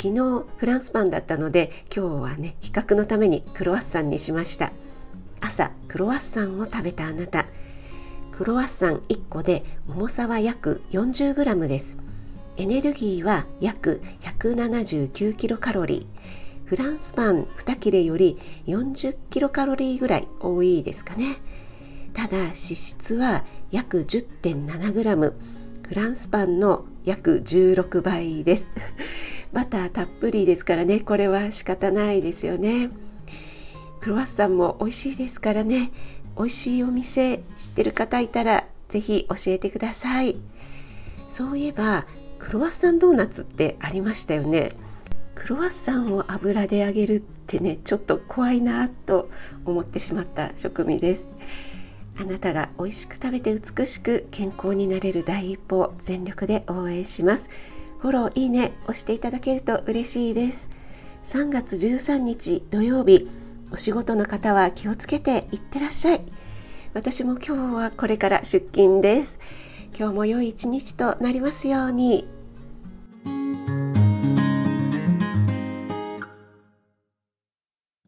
昨日フランスパンだったので今日はね比較のためにクロワッサンにしました。朝クロワッサンを食べたあなた。クロワッサン1個で重さは約 40g です。エネルギーは約179キロカロリー。フランスパン2切れより40キロカロリーぐらい多いですかね。ただ脂質は約 10.7g フランスパンの約16倍です。バターたっぷりですからね。これは仕方ないですよね。クロワッサンも美味しいですからね。美味しいお店知ってる方いたらぜひ教えてください。そういえばクロワッサンドーナツってありましたよね。クロワッサンを油で揚げるってねちょっと怖いなと思ってしまった食味です。あなたが美味しく食べて美しく健康になれる第一歩全力で応援します。フォローいいね押していただけると嬉しいです。3月13日土曜日。お仕事の方は気をつけていってらっしゃい。私も今日はこれから出勤です。今日も良い一日となりますように。